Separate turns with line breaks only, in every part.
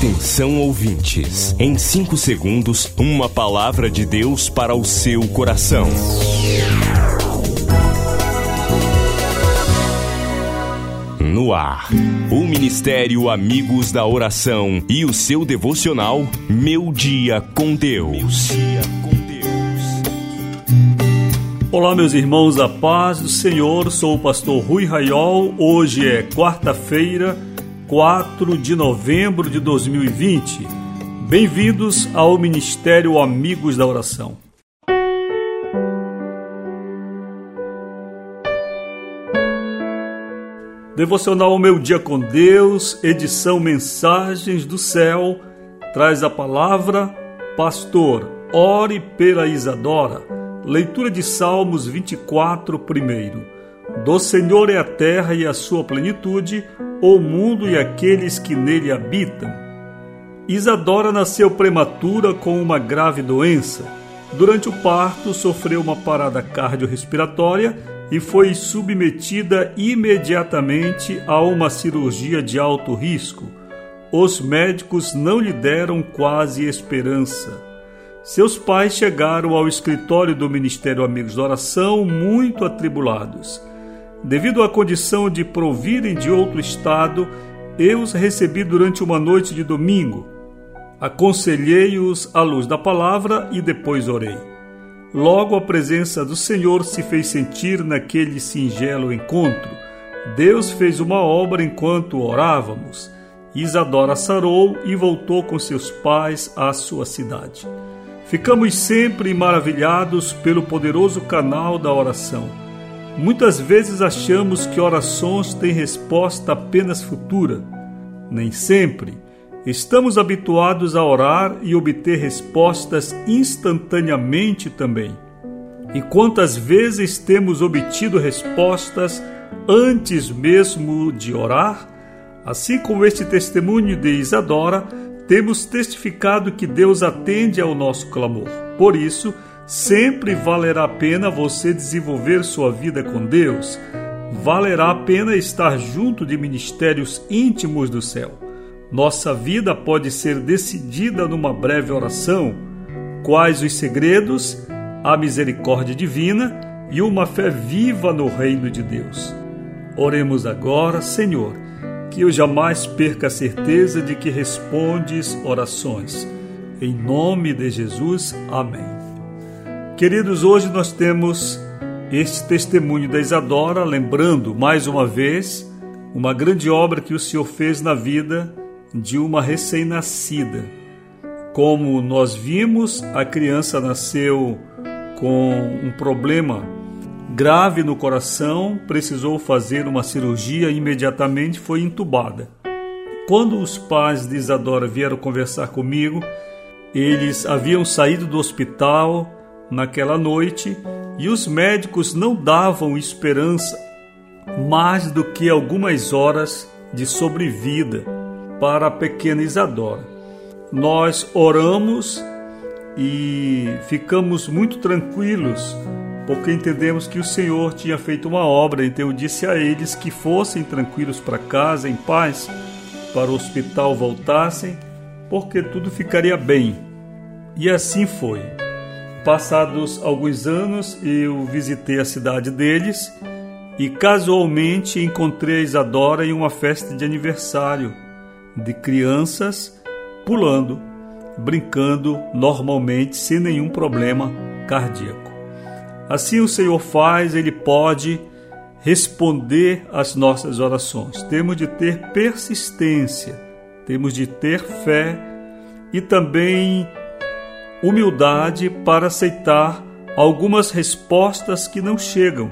Atenção ouvintes, em 5 segundos, uma palavra de Deus para o seu coração. No ar, o Ministério Amigos da Oração e o seu devocional Meu Dia com Deus.
Olá, meus irmãos, a paz do Senhor. Sou o pastor Rui Raiol. Hoje é quarta-feira, 4 de novembro de 2020. Bem-vindos ao Ministério Amigos da Oração. Devocional Meu Dia com Deus, edição Mensagens do Céu, traz a palavra Pastor, ore pela Isadora Leitura de Salmos 24, primeiro. Do Senhor é a terra e a sua plenitude, o mundo e aqueles que nele habitam. Isadora nasceu prematura com uma grave doença. Durante o parto, sofreu uma parada cardiorrespiratória e foi submetida imediatamente a uma cirurgia de alto risco. Os médicos não lhe deram quase esperança. Seus pais chegaram ao escritório do Ministério Amigos da Oração muito atribulados. Devido à condição de provirem de outro estado, eu os recebi durante uma noite de domingo. Aconselhei-os à luz da palavra e depois orei. Logo a presença do Senhor se fez sentir naquele singelo encontro. Deus fez uma obra enquanto orávamos. Isadora sarou e voltou com seus pais à sua cidade. Ficamos sempre maravilhados pelo poderoso canal da oração. Muitas vezes achamos que orações têm resposta apenas futura. Nem sempre. Estamos habituados a orar e obter respostas instantaneamente também. E quantas vezes temos obtido respostas antes mesmo de orar? Assim como este testemunho de Isadora, temos testificado que Deus atende ao nosso clamor. Por isso, sempre valerá a pena você desenvolver sua vida com Deus. Valerá a pena estar junto de ministérios íntimos do céu. Nossa vida pode ser decidida numa breve oração. Quais os segredos? A misericórdia divina e uma fé viva no reino de Deus. Oremos agora, Senhor que eu jamais perca a certeza de que respondes orações. Em nome de Jesus, amém. Queridos, hoje nós temos este testemunho da Isadora, lembrando mais uma vez uma grande obra que o Senhor fez na vida de uma recém-nascida. Como nós vimos, a criança nasceu com um problema grave no coração, precisou fazer uma cirurgia e imediatamente foi entubada. Quando os pais de Isadora vieram conversar comigo, eles haviam saído do hospital naquela noite e os médicos não davam esperança mais do que algumas horas de sobrevida para a pequena Isadora. Nós oramos e ficamos muito tranquilos porque entendemos que o Senhor tinha feito uma obra, então eu disse a eles que fossem tranquilos para casa, em paz, para o hospital voltassem, porque tudo ficaria bem. E assim foi. Passados alguns anos, eu visitei a cidade deles e casualmente encontrei Isadora em uma festa de aniversário de crianças pulando, brincando normalmente, sem nenhum problema cardíaco. Assim o Senhor faz, Ele pode responder às nossas orações. Temos de ter persistência, temos de ter fé e também humildade para aceitar algumas respostas que não chegam.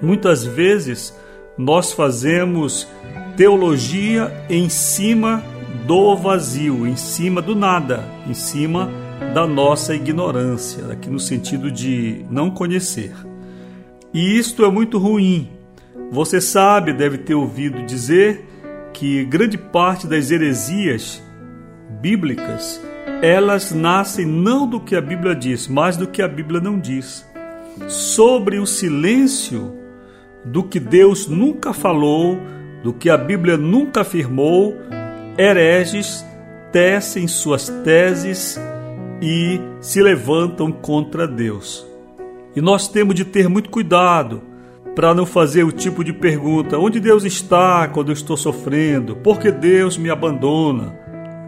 Muitas vezes nós fazemos teologia em cima do vazio, em cima do nada, em cima da nossa ignorância, aqui no sentido de não conhecer. E isto é muito ruim. Você sabe, deve ter ouvido dizer que grande parte das heresias bíblicas, elas nascem não do que a Bíblia diz, mas do que a Bíblia não diz. Sobre o silêncio do que Deus nunca falou, do que a Bíblia nunca afirmou, hereges tecem suas teses e se levantam contra Deus. E nós temos de ter muito cuidado para não fazer o tipo de pergunta: onde Deus está quando eu estou sofrendo? Por que Deus me abandona?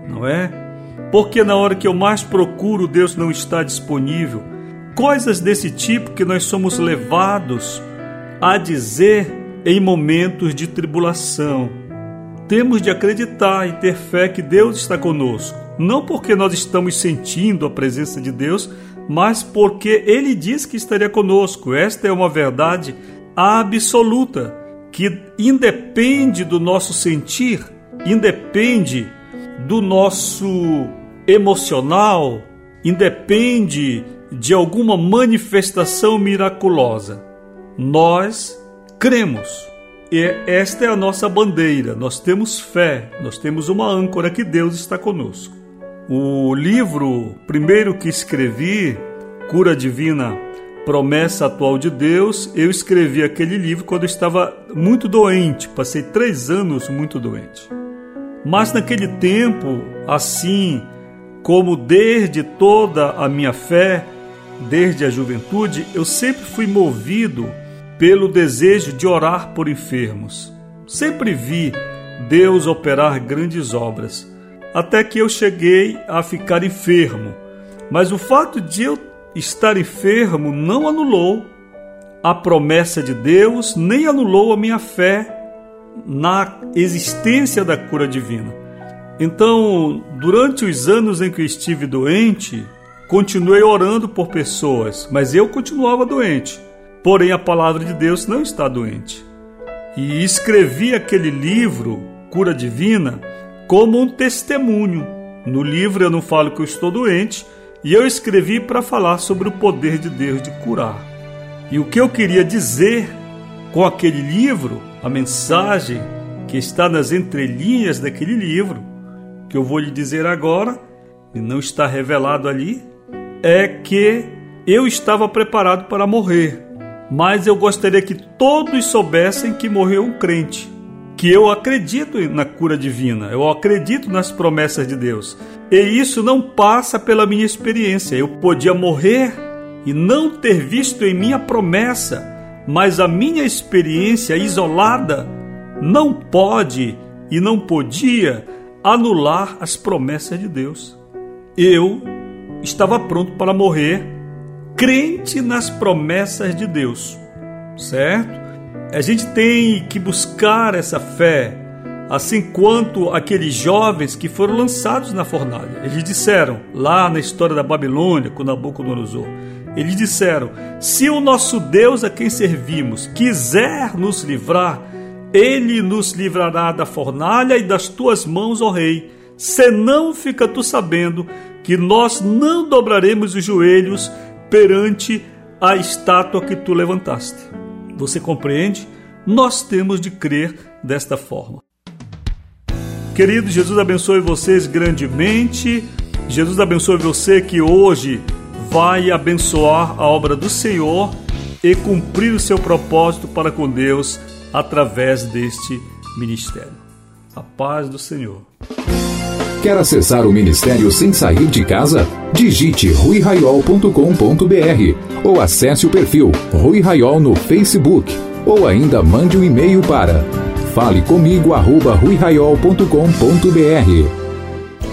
Não é? Porque na hora que eu mais procuro, Deus não está disponível. Coisas desse tipo que nós somos levados a dizer em momentos de tribulação. Temos de acreditar e ter fé que Deus está conosco, não porque nós estamos sentindo a presença de Deus, mas porque Ele diz que estaria conosco. Esta é uma verdade absoluta que independe do nosso sentir, independe do nosso emocional, independe de alguma manifestação miraculosa. Nós cremos. E esta é a nossa bandeira. Nós temos fé, nós temos uma âncora que Deus está conosco. O livro primeiro que escrevi, Cura Divina, Promessa Atual de Deus, eu escrevi aquele livro quando eu estava muito doente, passei três anos muito doente. Mas naquele tempo, assim como desde toda a minha fé, desde a juventude, eu sempre fui movido pelo desejo de orar por enfermos. Sempre vi Deus operar grandes obras, até que eu cheguei a ficar enfermo. Mas o fato de eu estar enfermo não anulou a promessa de Deus, nem anulou a minha fé na existência da cura divina. Então, durante os anos em que eu estive doente, continuei orando por pessoas, mas eu continuava doente. Porém, a palavra de Deus não está doente. E escrevi aquele livro, Cura Divina, como um testemunho. No livro eu não falo que eu estou doente, e eu escrevi para falar sobre o poder de Deus de curar. E o que eu queria dizer com aquele livro, a mensagem que está nas entrelinhas daquele livro, que eu vou lhe dizer agora, e não está revelado ali, é que eu estava preparado para morrer, mas eu gostaria que todos soubessem que morreu um crente, que eu acredito na cura divina, eu acredito nas promessas de Deus. E isso não passa pela minha experiência. Eu podia morrer e não ter visto em minha promessa, mas a minha experiência isolada não pode e não podia anular as promessas de Deus. Eu estava pronto para morrer, crente nas promessas de Deus, certo? A gente tem que buscar essa fé, assim quanto aqueles jovens que foram lançados na fornalha. Eles disseram, lá na história da Babilônia, com Nabucodonosor, eles disseram: Se o nosso Deus a quem servimos quiser nos livrar, ele nos livrará da fornalha e das tuas mãos, ó rei. Senão fica tu sabendo que nós não dobraremos os joelhos perante a estátua que tu levantaste. Você compreende? Nós temos de crer desta forma. Querido, Jesus abençoe vocês grandemente. Jesus abençoe você que hoje vai abençoar a obra do Senhor e cumprir o seu propósito para com Deus através deste ministério. A paz do Senhor.
Quer acessar o ministério sem sair de casa? Digite ruiraiol.com.br ou acesse o perfil Rui Raiol no Facebook ou ainda mande um e-mail para falecomigo@ruiraiol.com.br.